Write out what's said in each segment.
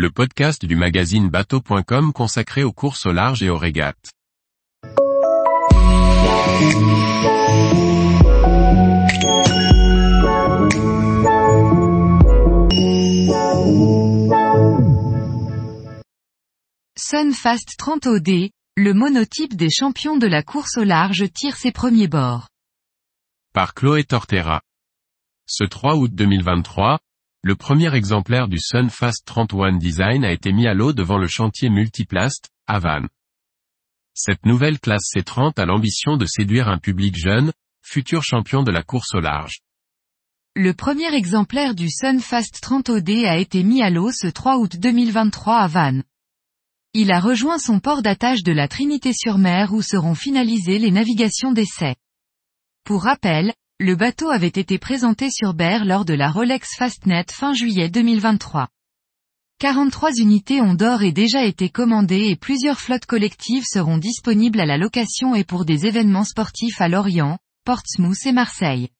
le podcast du magazine bateau.com consacré aux courses au large et aux régates. Sunfast 30 OD, le monotype des champions de la course au large tire ses premiers bords. Par Chloé Tortera. Ce 3 août 2023, le premier exemplaire du Sunfast 31 Design a été mis à l'eau devant le chantier Multiplast, à Vannes. Cette nouvelle classe C30 a l'ambition de séduire un public jeune, futur champion de la course au large. Le premier exemplaire du Sunfast 30 OD a été mis à l'eau ce 3 août 2023 à Vannes. Il a rejoint son port d'attache de la Trinité-sur-Mer où seront finalisées les navigations d'essai. Pour rappel, le bateau avait été présenté sur Berre lors de la Rolex Fastnet fin juillet 2023. 43 unités ont d'or et déjà été commandées et plusieurs flottes collectives seront disponibles à la location et pour des événements sportifs à Lorient, Portsmouth et Marseille.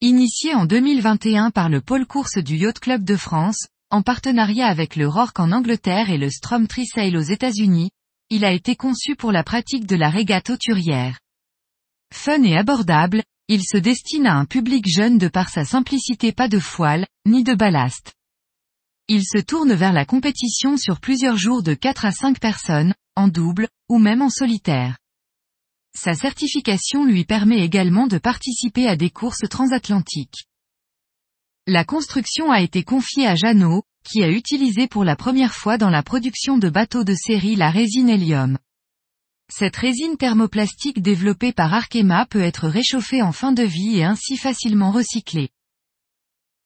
Initié en 2021 par le pôle course du Yacht Club de France, en partenariat avec le Rorke en Angleterre et le Strom Trisail aux États-Unis, il a été conçu pour la pratique de la régate auturière. Fun et abordable, il se destine à un public jeune de par sa simplicité pas de foile, ni de ballast. Il se tourne vers la compétition sur plusieurs jours de 4 à 5 personnes, en double, ou même en solitaire. Sa certification lui permet également de participer à des courses transatlantiques. La construction a été confiée à Jeannot, qui a utilisé pour la première fois dans la production de bateaux de série la résine hélium. Cette résine thermoplastique développée par Arkema peut être réchauffée en fin de vie et ainsi facilement recyclée.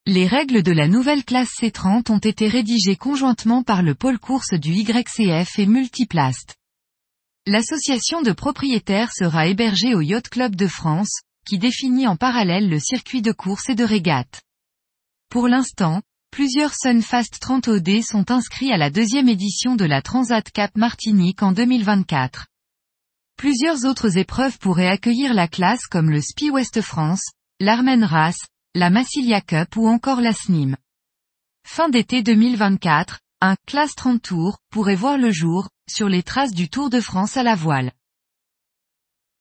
Les règles de la nouvelle classe C30 ont été rédigées conjointement par le pôle course du YCF et Multiplast. L'association de propriétaires sera hébergée au Yacht Club de France, qui définit en parallèle le circuit de course et de régate. Pour l'instant, plusieurs Sunfast 30 OD sont inscrits à la deuxième édition de la Transat Cap Martinique en 2024. Plusieurs autres épreuves pourraient accueillir la classe comme le Spi West France, l'Armen Race, la Massilia Cup ou encore la SNIM. Fin d'été 2024, un classe 30 tours pourrait voir le jour, sur les traces du Tour de France à la voile.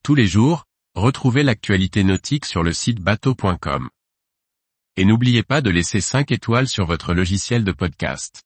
Tous les jours, retrouvez l'actualité nautique sur le site bateau.com. Et n'oubliez pas de laisser 5 étoiles sur votre logiciel de podcast.